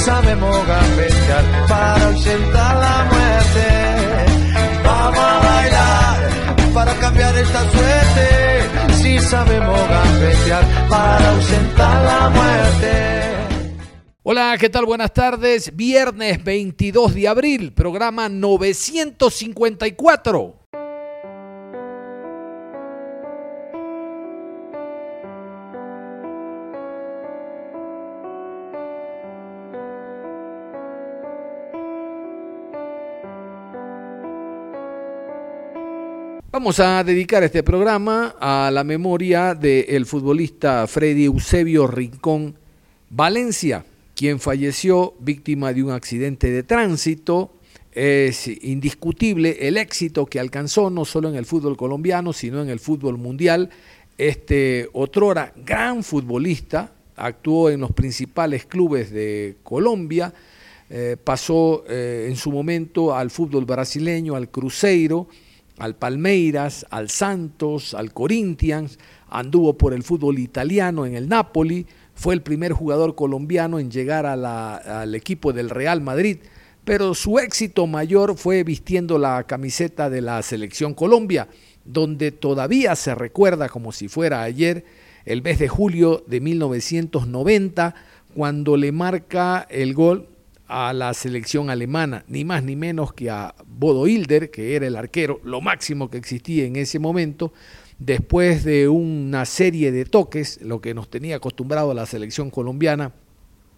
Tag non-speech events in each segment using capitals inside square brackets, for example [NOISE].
Sabemos gambetear para ausentar la muerte. Vamos a bailar para cambiar esta suerte. Si sabemos gambetear para ausentar la muerte. Hola, ¿qué tal? Buenas tardes. Viernes 22 de abril, programa 954. Vamos a dedicar este programa a la memoria del futbolista Freddy Eusebio Rincón Valencia, quien falleció víctima de un accidente de tránsito. Es indiscutible el éxito que alcanzó no solo en el fútbol colombiano, sino en el fútbol mundial. Este otrora gran futbolista actuó en los principales clubes de Colombia, eh, pasó eh, en su momento al fútbol brasileño, al Cruzeiro, al Palmeiras, al Santos, al Corinthians, anduvo por el fútbol italiano en el Napoli, fue el primer jugador colombiano en llegar al equipo del Real Madrid, pero su éxito mayor fue vistiendo la camiseta de la selección Colombia, donde todavía se recuerda como si fuera ayer el mes de julio de 1990, cuando le marca el gol a la selección alemana, ni más ni menos que a Bodo Hilder, que era el arquero, lo máximo que existía en ese momento, después de una serie de toques, lo que nos tenía acostumbrado a la selección colombiana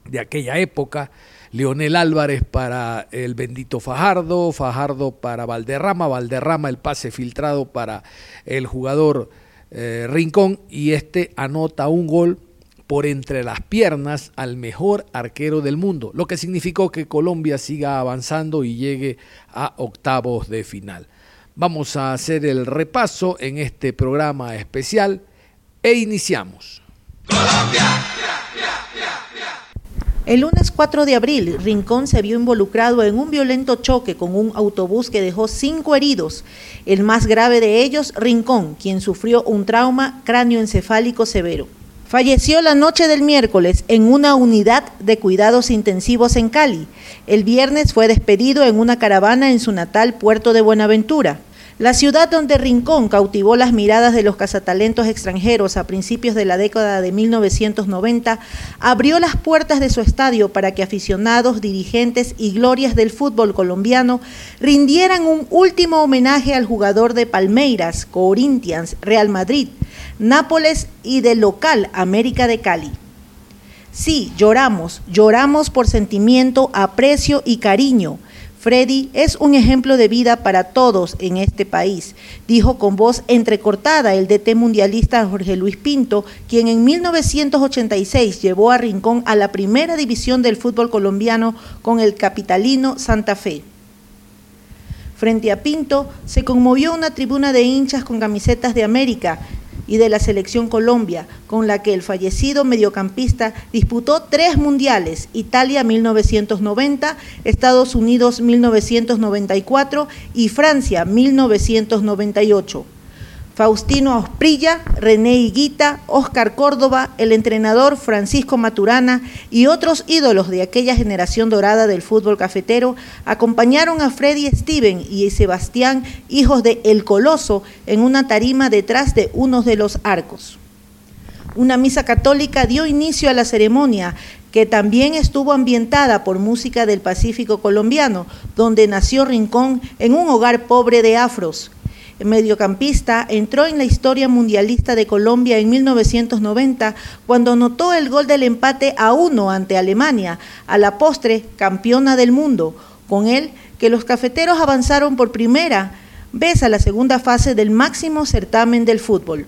de aquella época, Leonel Álvarez para el bendito Fajardo, Fajardo para Valderrama, Valderrama el pase filtrado para el jugador eh, Rincón y este anota un gol por entre las piernas al mejor arquero del mundo, lo que significó que Colombia siga avanzando y llegue a octavos de final. Vamos a hacer el repaso en este programa especial e iniciamos. El lunes 4 de abril, Rincón se vio involucrado en un violento choque con un autobús que dejó cinco heridos. El más grave de ellos, Rincón, quien sufrió un trauma cráneoencefálico severo. Falleció la noche del miércoles en una unidad de cuidados intensivos en Cali. El viernes fue despedido en una caravana en su natal puerto de Buenaventura. La ciudad donde Rincón cautivó las miradas de los cazatalentos extranjeros a principios de la década de 1990 abrió las puertas de su estadio para que aficionados, dirigentes y glorias del fútbol colombiano rindieran un último homenaje al jugador de Palmeiras, Corinthians, Real Madrid, Nápoles y del local América de Cali. Sí, lloramos, lloramos por sentimiento, aprecio y cariño. Freddy es un ejemplo de vida para todos en este país, dijo con voz entrecortada el DT mundialista Jorge Luis Pinto, quien en 1986 llevó a Rincón a la primera división del fútbol colombiano con el capitalino Santa Fe. Frente a Pinto se conmovió una tribuna de hinchas con camisetas de América y de la selección Colombia, con la que el fallecido mediocampista disputó tres mundiales, Italia 1990, Estados Unidos 1994 y Francia 1998. Faustino Osprilla, René Higuita, Óscar Córdoba, el entrenador Francisco Maturana y otros ídolos de aquella generación dorada del fútbol cafetero acompañaron a Freddy Steven y Sebastián, hijos de El Coloso, en una tarima detrás de uno de los arcos. Una misa católica dio inicio a la ceremonia, que también estuvo ambientada por música del Pacífico colombiano, donde nació Rincón en un hogar pobre de afros mediocampista, entró en la historia mundialista de Colombia en 1990 cuando anotó el gol del empate a uno ante Alemania, a la postre campeona del mundo. Con él que los cafeteros avanzaron por primera vez a la segunda fase del máximo certamen del fútbol.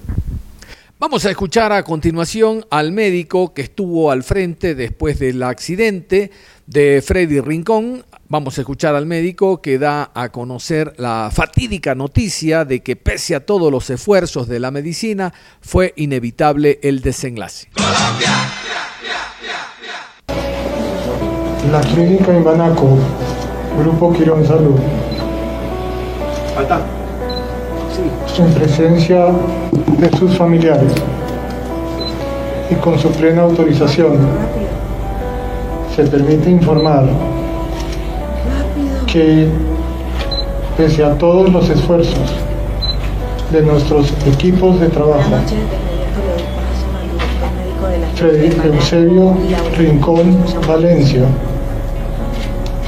Vamos a escuchar a continuación al médico que estuvo al frente después del accidente de Freddy Rincón. Vamos a escuchar al médico que da a conocer la fatídica noticia de que pese a todos los esfuerzos de la medicina fue inevitable el desenlace. La clínica Imbanaco, Grupo Quirón Salud. En presencia de sus familiares y con su plena autorización, se permite informar que pese a todos los esfuerzos de nuestros equipos de trabajo, Freddy Eusebio Rincón Valencia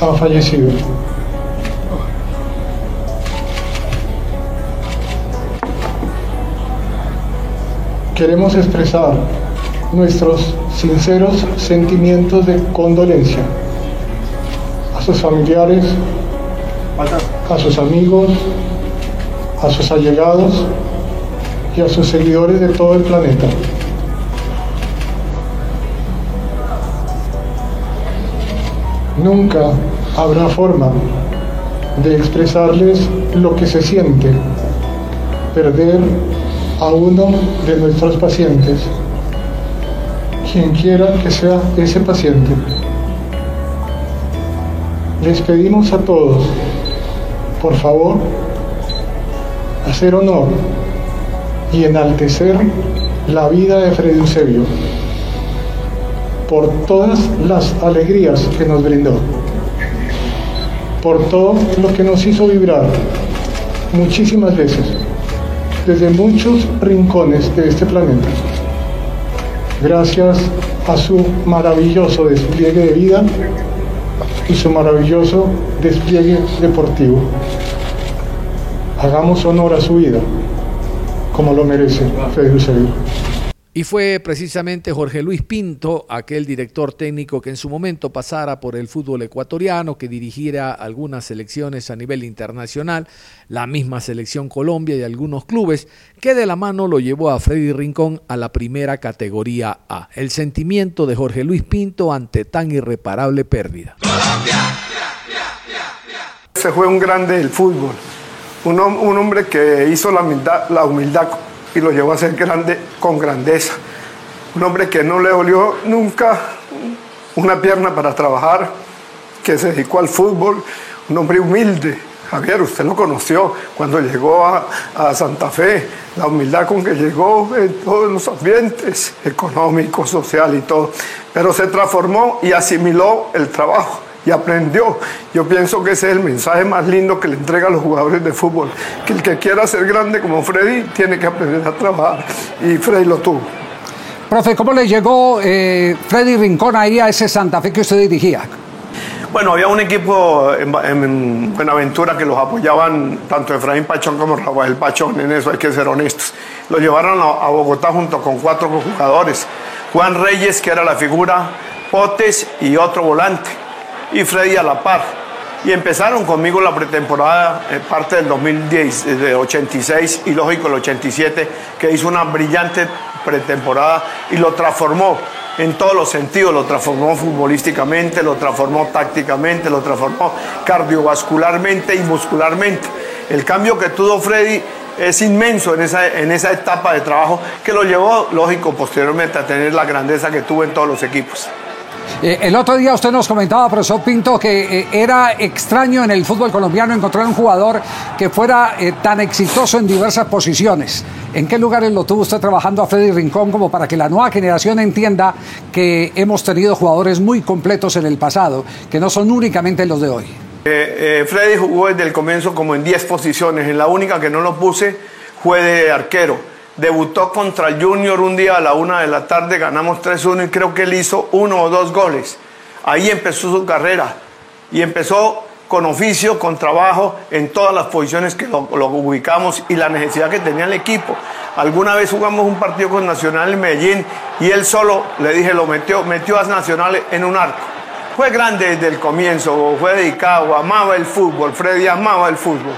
ha fallecido. Queremos expresar nuestros sinceros sentimientos de condolencia sus familiares, a sus amigos, a sus allegados y a sus seguidores de todo el planeta. Nunca habrá forma de expresarles lo que se siente perder a uno de nuestros pacientes, quien quiera que sea ese paciente. Les pedimos a todos, por favor, hacer honor y enaltecer la vida de Freddy Eusebio por todas las alegrías que nos brindó, por todo lo que nos hizo vibrar muchísimas veces, desde muchos rincones de este planeta, gracias a su maravilloso despliegue de vida y su maravilloso despliegue deportivo. Hagamos honor a su vida, como lo merece Freddy Eusebio. Y fue precisamente Jorge Luis Pinto, aquel director técnico que en su momento pasara por el fútbol ecuatoriano, que dirigiera algunas selecciones a nivel internacional, la misma selección Colombia y algunos clubes, que de la mano lo llevó a Freddy Rincón a la primera categoría A. El sentimiento de Jorge Luis Pinto ante tan irreparable pérdida. Se fue un grande del fútbol, un, hombre que hizo la humildad y lo llevó a ser grande con grandeza. Un hombre que no le dolió nunca una pierna para trabajar, que se dedicó al fútbol, un hombre humilde. Javier, usted lo conoció cuando llegó a, a Santa Fe, la humildad con que llegó en todos los ambientes, económico, social y todo, pero se transformó y asimiló el trabajo y aprendió. Yo pienso que ese es el mensaje más lindo que le entrega a los jugadores de fútbol, que el que quiera ser grande como Freddy tiene que aprender a trabajar y Freddy lo tuvo. Profe, ¿cómo le llegó eh, Freddy Rincón ahí a ese Santa Fe que usted dirigía? Bueno, había un equipo en, en, Buenaventura que los apoyaban tanto Efraín Pachón como Rafael Pachón, en eso hay que ser honestos. Lo llevaron a, a Bogotá junto con cuatro jugadores. Juan Reyes, que era la figura, Potes y otro volante y Freddy a la par. Y empezaron conmigo la pretemporada, eh, parte del 2010, de 86 y lógico el 87, que hizo una brillante pretemporada y lo transformó en todos los sentidos, lo transformó futbolísticamente, lo transformó tácticamente, lo transformó cardiovascularmente y muscularmente. El cambio que tuvo Freddy es inmenso en esa, en esa etapa de trabajo que lo llevó, lógico, posteriormente a tener la grandeza que tuvo en todos los equipos. Eh, el otro día usted nos comentaba, profesor Pinto, que eh, era extraño en el fútbol colombiano encontrar un jugador que fuera eh, tan exitoso en diversas posiciones. ¿En qué lugares lo tuvo usted trabajando a Freddy Rincón como para que la nueva generación entienda que hemos tenido jugadores muy completos en el pasado, que no son únicamente los de hoy? Freddy jugó desde el comienzo como en 10 posiciones. En la única que no lo puse fue de arquero debutó contra el Junior un día a la una de la tarde, ganamos 3-1 y creo que él hizo uno o dos goles. Ahí empezó su carrera y empezó con oficio, con trabajo en todas las posiciones que lo, ubicamos y la necesidad que tenía el equipo. Alguna vez jugamos un partido con Nacional en Medellín y él solo, le dije, lo metió, metió a Nacional en un arco. fue grande desde el comienzo, fue dedicado, amaba el fútbol, Freddy amaba el fútbol.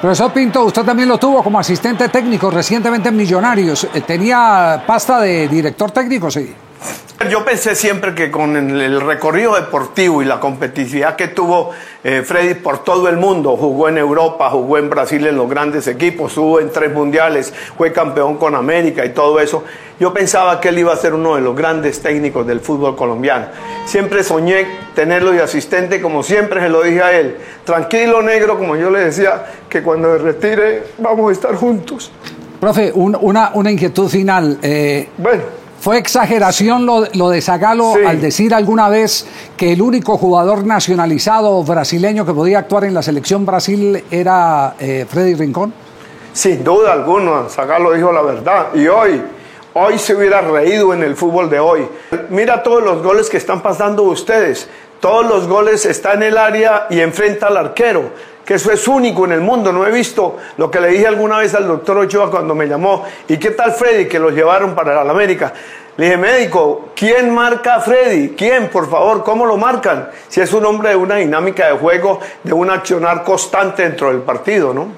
Profesor Pinto, usted también lo tuvo como asistente técnico recientemente en Millonarios. Eh, ¿Tenía pasta de director técnico? Sí. Yo pensé siempre que con el recorrido deportivo y la competitividad que tuvo eh, Freddy por todo el mundo, jugó en Europa, jugó en Brasil en los grandes equipos, estuvo en tres mundiales, fue campeón con América y todo eso, yo pensaba que él iba a ser uno de los grandes técnicos del fútbol colombiano. Siempre soñé tenerlo de asistente, como siempre se lo dije a él. Tranquilo, negro, como yo le decía, que cuando me retire vamos a estar juntos. Profe, una, una inquietud final. Eh, bueno ¿Fue exageración lo, de Zagalo al decir alguna vez que el único jugador nacionalizado brasileño que podía actuar en la selección Brasil era eh, Freddy Rincón? Sin duda alguna, Zagalo dijo la verdad. Y hoy, hoy se hubiera reído en el fútbol de hoy. Mira todos los goles que están pasando ustedes. Todos los goles están en el área y enfrenta al arquero que eso es único en el mundo. No he visto lo que le dije alguna vez al doctor Ochoa cuando me llamó. ¿Y qué tal Freddy que los llevaron para la América? Le dije, médico, ¿quién marca a Freddy? ¿Quién, por favor? ¿Cómo lo marcan? Si es un hombre de una dinámica de juego, de un accionar constante dentro del partido, ¿no?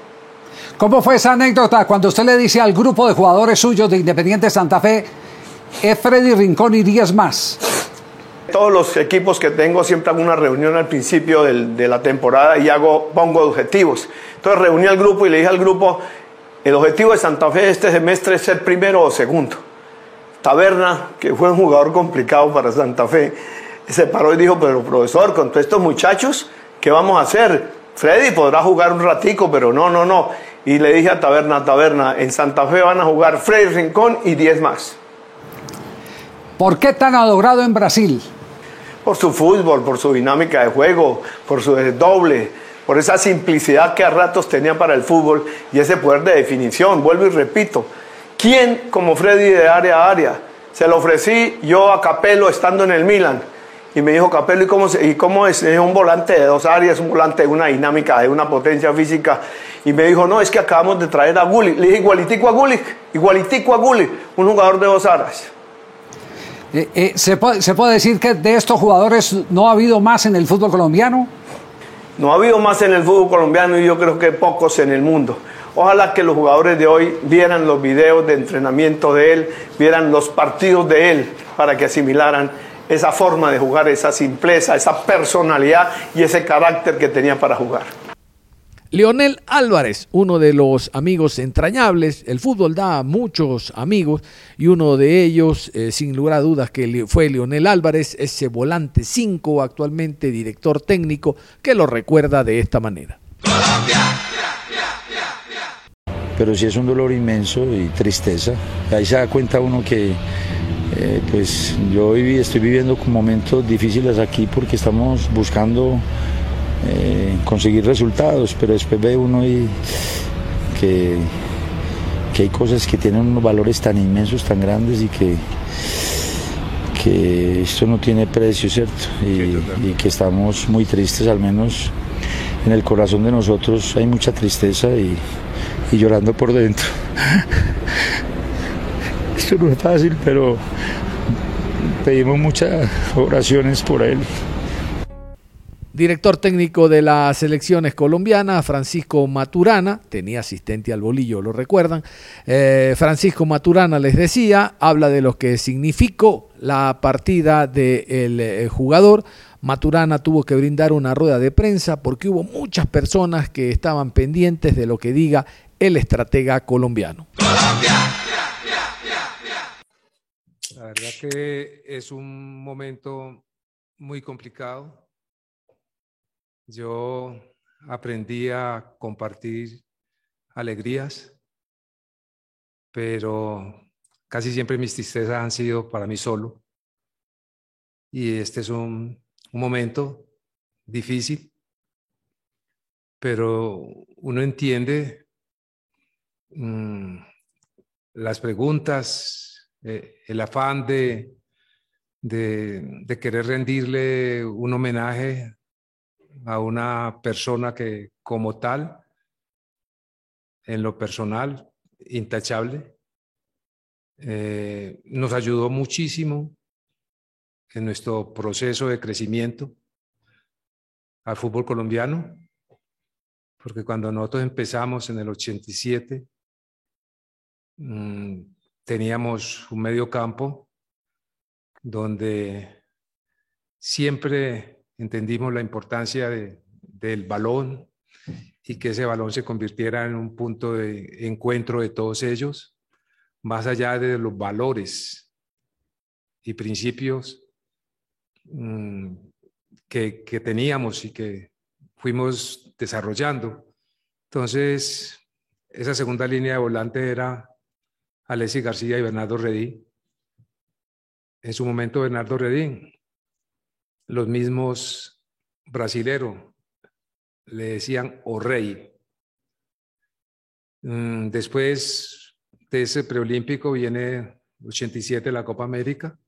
¿Cómo fue esa anécdota cuando usted le dice al grupo de jugadores suyos de Independiente Santa Fe, es Freddy Rincón y 10 más? Todos los equipos que tengo siempre hago una reunión al principio de la temporada y hago, pongo objetivos. Entonces reuní al grupo y le dije al grupo, el objetivo de Santa Fe este semestre es ser primero o segundo. Taberna, que fue un jugador complicado para Santa Fe, se paró y dijo, pero profesor, con todos estos muchachos, ¿qué vamos a hacer? Freddy podrá jugar un ratico, pero no, no, no. Y le dije a Taberna, Taberna, en Santa Fe van a jugar Freddy Rincón y 10 más. ¿Por qué tan adorado en Brasil? Por su fútbol, por su dinámica de juego, por su doble, por esa simplicidad que a ratos tenía para el fútbol y ese poder de definición. Vuelvo y repito, ¿quién como Freddy de área a área? Se lo ofrecí yo a Capello estando en el Milan. Y me dijo, Capello, ¿y cómo, y cómo es? Un volante de dos áreas, un volante de una dinámica, de una potencia física. Y me dijo, no, es que acabamos de traer a Gulli. Le dije, igualitico a Gulli, igualitico a Gulli, un jugador de dos áreas. Eh, eh, ¿se, puede, ¿Se puede decir que de estos jugadores no ha habido más en el fútbol colombiano? No ha habido más en el fútbol colombiano y yo creo que pocos en el mundo. Ojalá que los jugadores de hoy vieran los videos de entrenamiento de él, vieran los partidos de él para que asimilaran esa forma de jugar, esa simpleza, esa personalidad y ese carácter que tenía para jugar. Leonel Álvarez, uno de los amigos entrañables, el fútbol da muchos amigos y uno de ellos, eh, sin lugar a dudas, que fue Leonel Álvarez, ese volante 5, actualmente director técnico, que lo recuerda de esta manera. Pero sí es un dolor inmenso y tristeza. Ahí se da cuenta uno que eh, pues yo estoy viviendo con momentos difíciles aquí porque estamos buscando eh, conseguir resultados, pero después ve uno y que, que hay cosas que tienen unos valores tan inmensos, tan grandes y que, que esto no tiene precio, ¿cierto? Y, y, que estamos muy tristes, al menos en el corazón de nosotros hay mucha tristeza y, y llorando por dentro. [LAUGHS] esto no es fácil, pero pedimos muchas oraciones por él director técnico de las selecciones colombianas, Francisco Maturana, tenía asistente al bolillo, lo recuerdan. Eh, Francisco Maturana les decía, habla de lo que significó la partida del eh, jugador. Maturana tuvo que brindar una rueda de prensa porque hubo muchas personas que estaban pendientes de lo que diga el estratega colombiano. La verdad que es un momento muy complicado yo aprendí a compartir alegrías, pero casi siempre mis tristezas han sido para mí solo. Y este es un, momento difícil, pero uno entiende mm, las preguntas, eh, el afán de, de, querer rendirle un homenaje a una persona que como tal, en lo personal, intachable, eh, nos ayudó muchísimo en nuestro proceso de crecimiento al fútbol colombiano, porque cuando nosotros empezamos en el 87, mmm, teníamos un medio campo donde siempre entendimos la importancia de, del balón y que ese balón se convirtiera en un punto de encuentro de todos ellos, más allá de los valores y principios mmm, que, que teníamos y que fuimos desarrollando. Entonces, esa segunda línea de volante era Alessi García y Bernardo Redín. En su momento, Bernardo Redín, los mismos brasileros le decían o rey. Mm, después de ese preolímpico viene 87 la Copa América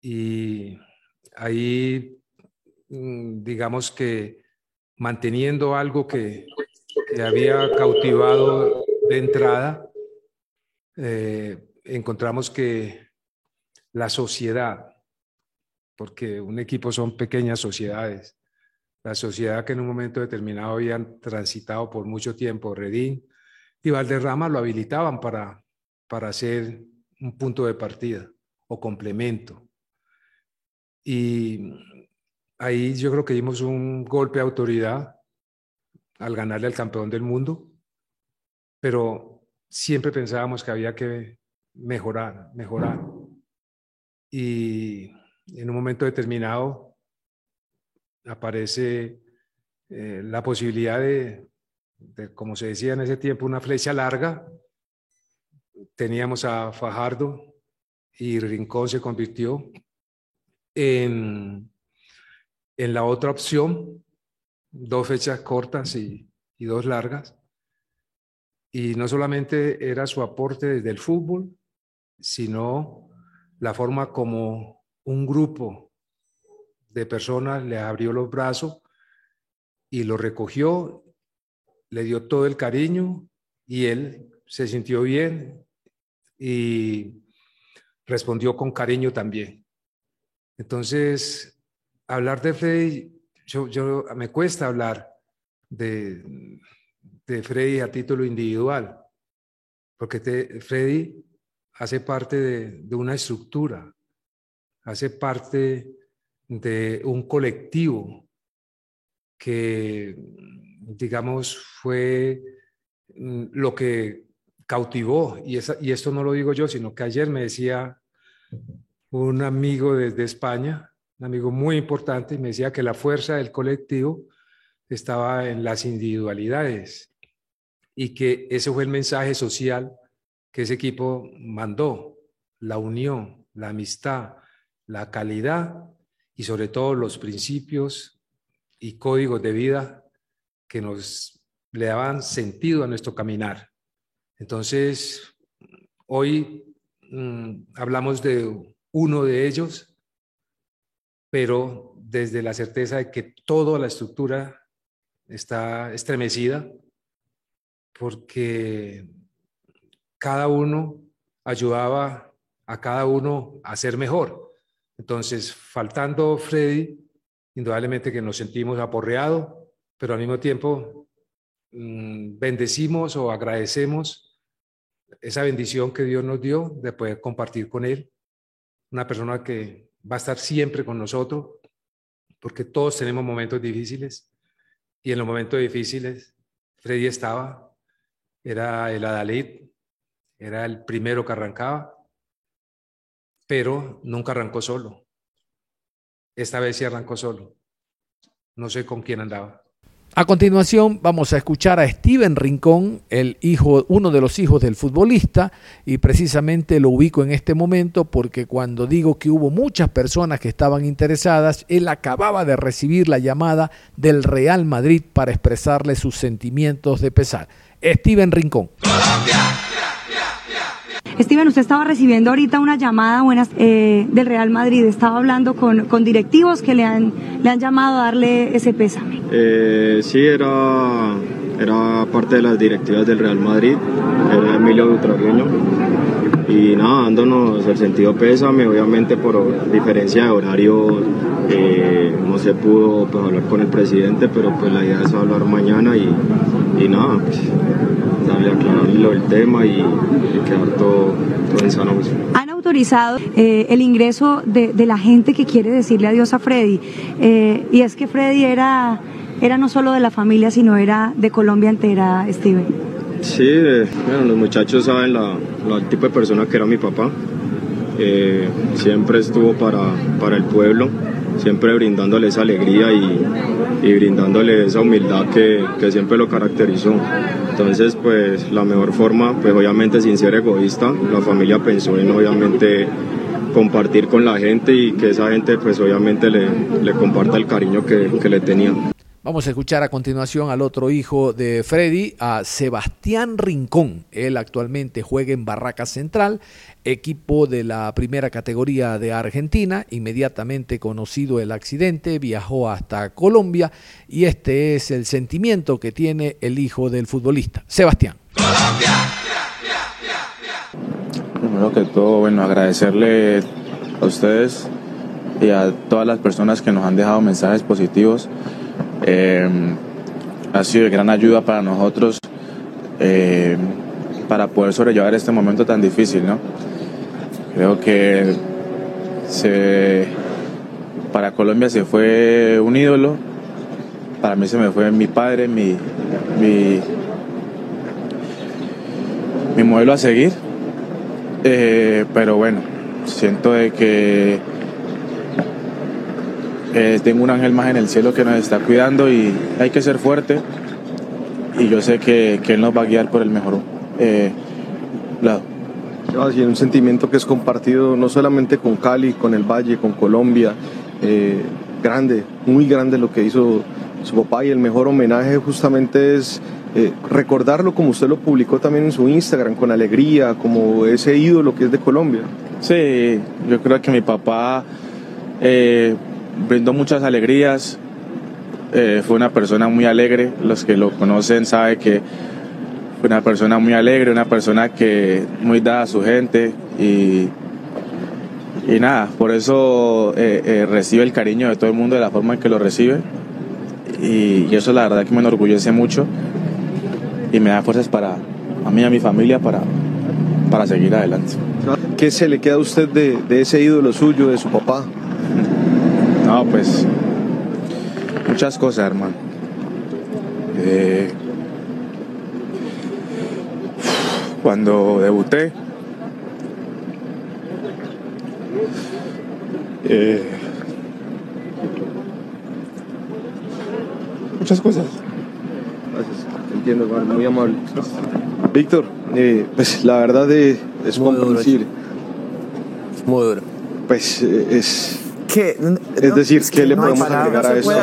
y ahí mm, digamos que manteniendo algo que, que había cautivado de entrada, eh, encontramos que la sociedad, porque un equipo son pequeñas sociedades, la sociedad que en un momento determinado habían transitado por mucho tiempo, Redín y Valderrama lo habilitaban para, para hacer un punto de partida o complemento. Y ahí yo creo que dimos un golpe de autoridad al ganarle al campeón del mundo, pero siempre pensábamos que había que mejorar, mejorar. Y en un momento determinado aparece eh, la posibilidad de, como se decía en ese tiempo, una flecha larga. Teníamos a Fajardo y Rincón se convirtió en, en la otra opción, dos fechas cortas y, y dos largas. Y no solamente era su aporte desde el fútbol, sino la forma como un grupo de personas le abrió los brazos y lo recogió, le dio todo el cariño y él se sintió bien y respondió con cariño también. Entonces, hablar de Freddy, yo, me cuesta hablar de, de Freddy a título individual, porque te, Freddy hace parte de, una estructura, hace parte de un colectivo que, digamos, fue mm, lo que cautivó, y, esa, y esto no lo digo yo, sino que ayer me decía un amigo desde España, un amigo muy importante, y me decía que la fuerza del colectivo estaba en las individualidades y que ese fue el mensaje social que ese equipo mandó, la unión, la amistad, la calidad y sobre todo los principios y códigos de vida que nos le daban sentido a nuestro caminar. Entonces, hoy mmm, hablamos de uno de ellos, pero desde la certeza de que toda la estructura está estremecida porque cada uno ayudaba a cada uno a ser mejor. Entonces, faltando Freddy, indudablemente que nos sentimos aporreados, pero al mismo tiempo mmm, bendecimos o agradecemos esa bendición que Dios nos dio de poder compartir con Él, una persona que va a estar siempre con nosotros, porque todos tenemos momentos difíciles y en los momentos difíciles Freddy estaba, era el Adalid, era el primero que arrancaba, pero nunca arrancó solo. Esta vez sí arrancó solo. No sé con quién andaba. A continuación vamos a escuchar a Steven Rincón, el hijo, uno de los hijos del futbolista, y precisamente lo ubico en este momento porque cuando digo que hubo muchas personas que estaban interesadas, él acababa de recibir la llamada del Real Madrid para expresarle sus sentimientos de pesar. Steven Rincón. Colombia. Steven, usted estaba recibiendo ahorita una llamada buenas, eh, del Real Madrid, estaba hablando con, directivos que le han, le han llamado a darle ese pésame. Eh, sí, era, era parte de las directivas del Real Madrid, era Emilio Butragueño. y nada, dándonos el sentido pésame, obviamente por diferencia de horario eh, no se pudo pues, hablar con el presidente, pero pues la idea es hablar mañana y, y nada, pues, aclararle el tema y, y quedar todo, todo en sano juicio. Han autorizado eh, el ingreso de, de, la gente que quiere decirle adiós a Freddy, eh, y es que Freddy era, era no solo de la familia, sino era de Colombia entera, Steven. Sí, eh, bueno, los muchachos saben la, la, el tipo de persona que era mi papá. Eh, siempre estuvo para, para, el pueblo, siempre brindándole esa alegría y, y brindándole esa humildad que, que, siempre lo caracterizó. Entonces, pues la mejor forma, pues obviamente sin ser egoísta, la familia pensó en obviamente compartir con la gente y que esa gente pues obviamente le, le comparta el cariño que, que le tenía. Vamos a escuchar a continuación al otro hijo de Freddy, a Sebastián Rincón. Él actualmente juega en Barraca Central, equipo de la primera categoría de Argentina. Inmediatamente conocido el accidente, viajó hasta Colombia y este es el sentimiento que tiene el hijo del futbolista, Sebastián. Primero que todo, bueno, agradecerle a ustedes y a todas las personas que nos han dejado mensajes positivos. Eh, ha sido de gran ayuda para nosotros eh, para poder sobrellevar este momento tan difícil, ¿no? Creo que se, para Colombia se fue un ídolo, para mí se me fue mi padre, mi, mi, mi modelo a seguir, eh, pero bueno, siento de que eh, tengo un ángel más en el cielo que nos está cuidando y hay que ser fuerte y yo sé que, que Él nos va a guiar por el mejor eh, lado. y un sentimiento que es compartido no solamente con Cali, con el Valle, con Colombia, eh, grande, muy grande lo que hizo su papá y el mejor homenaje justamente es eh, recordarlo como usted lo publicó también en su Instagram, con alegría, como ese ídolo que es de Colombia. Sí, yo creo que mi papá eh, brindó muchas alegrías, eh, fue una persona muy alegre, los que lo conocen saben que fue una persona muy alegre, una persona que muy dada a su gente y, y nada, por eso eh, eh, recibe el cariño de todo el mundo de la forma en que lo recibe y, y, eso la verdad que me enorgullece mucho y me da fuerzas para a mí y a mi familia para, para seguir adelante. ¿Qué se le queda a usted de, de ese ídolo suyo, de su papá? No, pues muchas cosas, hermano. Eh, cuando debuté, eh, muchas cosas. Gracias, entiendo, hermano, muy amable. Víctor, eh, pues la verdad es, es muy comprensible. Duro, muy duro. Pues es Es decir, ¿qué que le no podemos agregar a eso?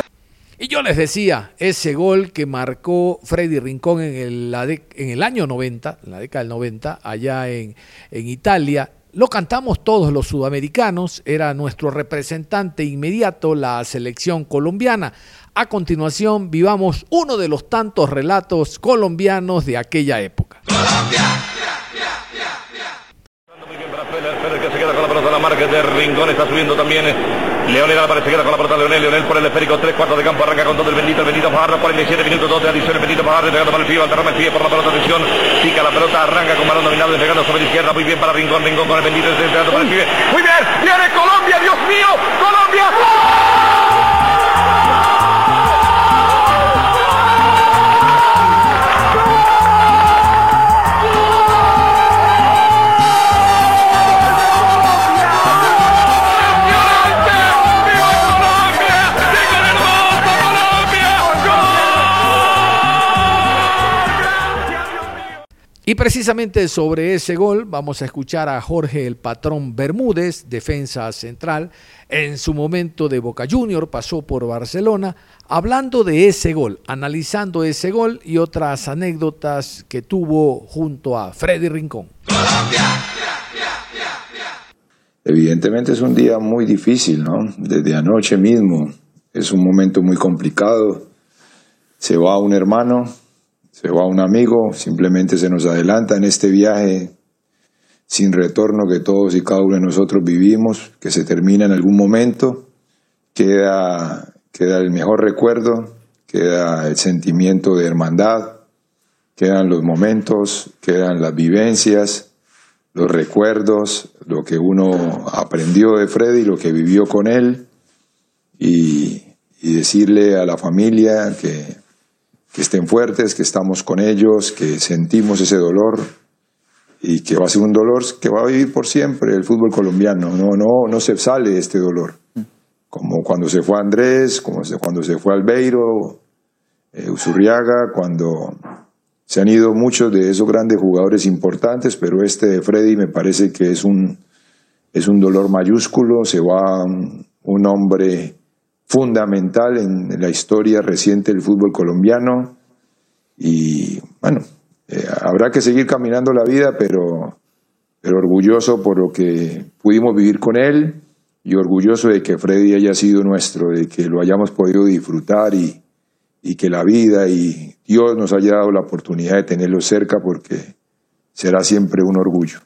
Y yo les decía, ese gol que marcó Freddy Rincón en el, la de- en el año 90, en la década del 90, allá en, en Italia, lo cantamos todos los sudamericanos, era nuestro representante inmediato, la selección colombiana. A continuación, vivamos uno de los tantos relatos colombianos de aquella época. Pérez marca de Rincón está subiendo también. Leonel Álvarez se queda con la pelota, Leonel, Leonel por el esférico, tres cuartos de campo, arranca con todo el bendito, el bendito Fajardo, 47 minutos, dos de adición, el bendito Fajardo, pegando para el pie, alterrama el pie por la pelota, atención, pica la pelota, arranca con balón dominado, despegando sobre la izquierda, muy bien para Rincón, Rincón con el bendito, pegando para el pie, muy bien, viene Colombia, Dios mío, Colombia. Y precisamente sobre ese gol vamos a escuchar a Jorge el Patrón Bermúdez, defensa central, en su momento de Boca Junior, pasó por Barcelona, hablando de ese gol, analizando ese gol y otras anécdotas que tuvo junto a Freddy Rincón. Evidentemente es un día muy difícil, ¿no? Desde anoche mismo es un momento muy complicado. Se va un hermano, se va un amigo, simplemente se nos adelanta en este viaje. sin retorno que todos y cada uno de nosotros vivimos, que se termina en algún momento, queda, queda el mejor recuerdo, queda el sentimiento de hermandad, quedan los momentos, quedan las vivencias, los recuerdos, lo que uno aprendió de Freddy, lo que vivió con él y, y decirle a la familia que, que estén fuertes, que estamos con ellos, que sentimos ese dolor y que va a ser un dolor que va a vivir por siempre el fútbol colombiano. No, no, no se sale este dolor. Como cuando se fue Andrés, como cuando se fue Albeiro, eh, Usurriaga, cuando se han ido muchos de esos grandes jugadores importantes, pero este de Freddy me parece que es un, es un dolor mayúsculo, se va un hombre fundamental en la historia reciente del fútbol colombiano y bueno, eh, habrá que seguir caminando la vida, pero, pero orgulloso por lo que pudimos vivir con él y orgulloso de que Freddy haya sido nuestro, de que lo hayamos podido disfrutar y, y que la vida y Dios nos haya dado la oportunidad de tenerlo cerca porque será siempre un orgullo.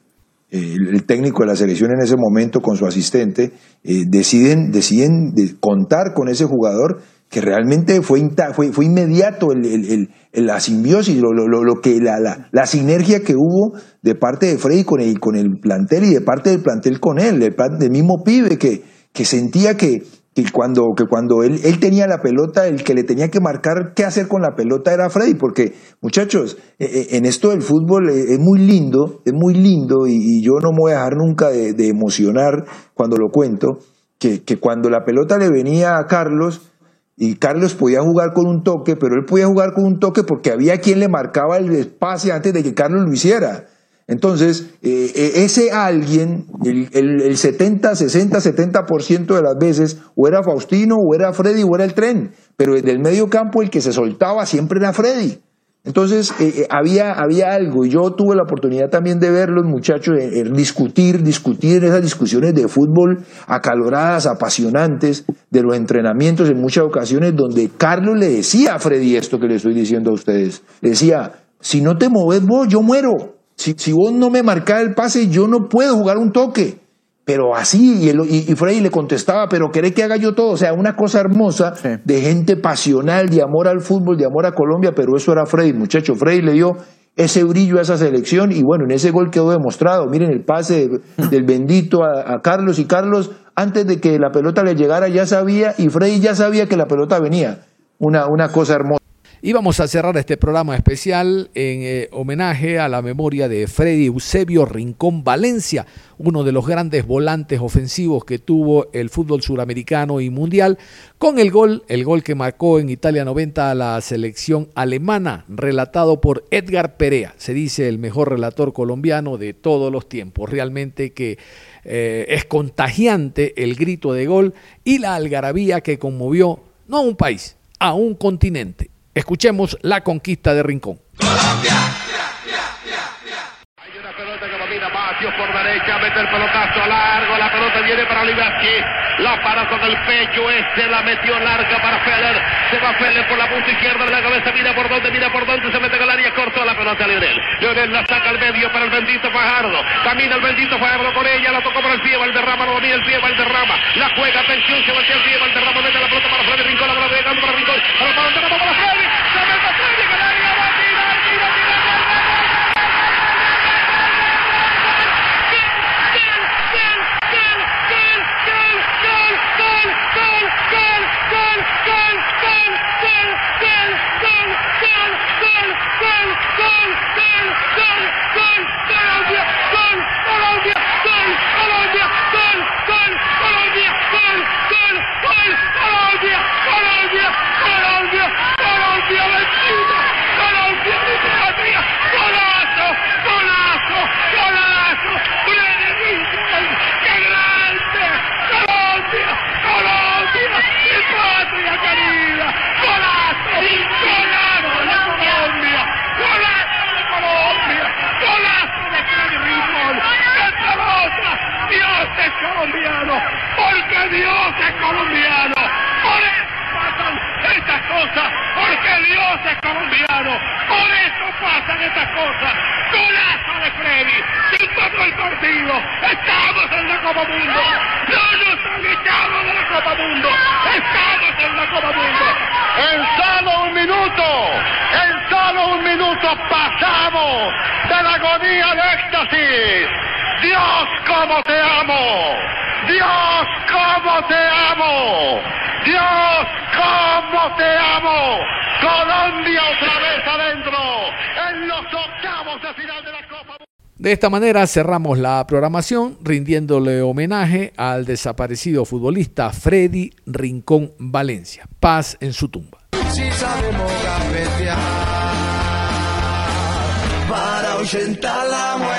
El, técnico de la selección en ese momento con su asistente eh, deciden, deciden contar con ese jugador que realmente fue, fue, fue inmediato el, el, la simbiosis, lo, lo, lo que la, la, la, sinergia que hubo de parte de Freddy con el, con el plantel y de parte del plantel con él, del, mismo pibe que, que sentía que, que cuando, que cuando él, él tenía la pelota, el que le tenía que marcar qué hacer con la pelota era Freddy, porque muchachos, eh, eh, en esto del fútbol eh, es muy lindo, es muy lindo y, yo no me voy a dejar nunca de, emocionar cuando lo cuento, que, que, cuando la pelota le venía a Carlos y Carlos podía jugar con un toque, pero él podía jugar con un toque porque había quien le marcaba el espacio antes de que Carlos lo hiciera. Entonces, eh, eh, ese alguien, el, el, 70, 60, 70% de las veces, o era Faustino, o era Freddy, o era el tren, pero desde el medio campo el que se soltaba siempre era Freddy. Entonces, eh, había, había algo, y yo tuve la oportunidad también de ver los muchachos discutir, discutir esas discusiones de fútbol acaloradas, apasionantes, de los entrenamientos en muchas ocasiones, donde Carlos le decía a Freddy esto que le estoy diciendo a ustedes. Le decía, si no te moves vos, yo muero. Si, si vos no me marcás el pase, yo no puedo jugar un toque. Pero así, y, y, Freddy le contestaba, pero ¿querés que haga yo todo? O sea, una cosa hermosa de gente pasional, de amor al fútbol, de amor a Colombia, pero eso era Freddy, muchacho. Freddy le dio ese brillo a esa selección y bueno, en ese gol quedó demostrado. Miren el pase [LAUGHS] del bendito a, a, Carlos y Carlos, antes de que la pelota le llegara, ya sabía y Freddy ya sabía que la pelota venía. Una, una cosa hermosa. Y vamos a cerrar este programa especial en eh, homenaje a la memoria de Freddy Eusebio Rincón Valencia, uno de los grandes volantes ofensivos que tuvo el fútbol suramericano y mundial, con el gol, el gol que marcó en Italia 90 a la selección alemana, relatado por Edgar Perea, se dice el mejor relator colombiano de todos los tiempos. Realmente que eh, es contagiante el grito de gol y la algarabía que conmovió no a un país, a un continente. Escuchemos la conquista de Rincón. Colombia. Hay una pelota que domina Macios por derecha, mete el pelotazo a largo, la pelota viene para Olivaski, la para con el pecho, este la metió larga para Feller, se va Feller por la punta izquierda de la cabeza, mira por dónde, mira por dónde, se mete en el área, corto la pelota a Lionel. Lionel la saca al medio para el bendito Fajardo, camina el bendito Fajardo con ella, la tocó por el pie, Valderrama, lo domina el pie, Valderrama, la juega, atención, se va el pie, Valderrama mete la pelota para Freddy Rincón, la pelota llegando para Rincón, para Valderrama para Freddy. colombiano, porque Dios es colombiano. Por eso pasan estas cosas, porque Dios es colombiano. Por eso pasan estas cosas. Golazo de Freddy. Se empató el partido. Estamos en la Copa Mundo. No nos han echado de la Copa Mundo. Estamos en la Copa Mundo. En solo un minuto, en solo un minuto pasamos de la agonía al éxtasis. Dios, cómo te amo. Dios, cómo te amo. Dios, cómo te amo. Colombia otra vez adentro en los octavos de final de la Copa. De esta manera cerramos la programación rindiéndole homenaje al desaparecido futbolista Freddy Rincón Valencia. Paz en su tumba. Si sabemos gambetear para ahuyentar la muerte.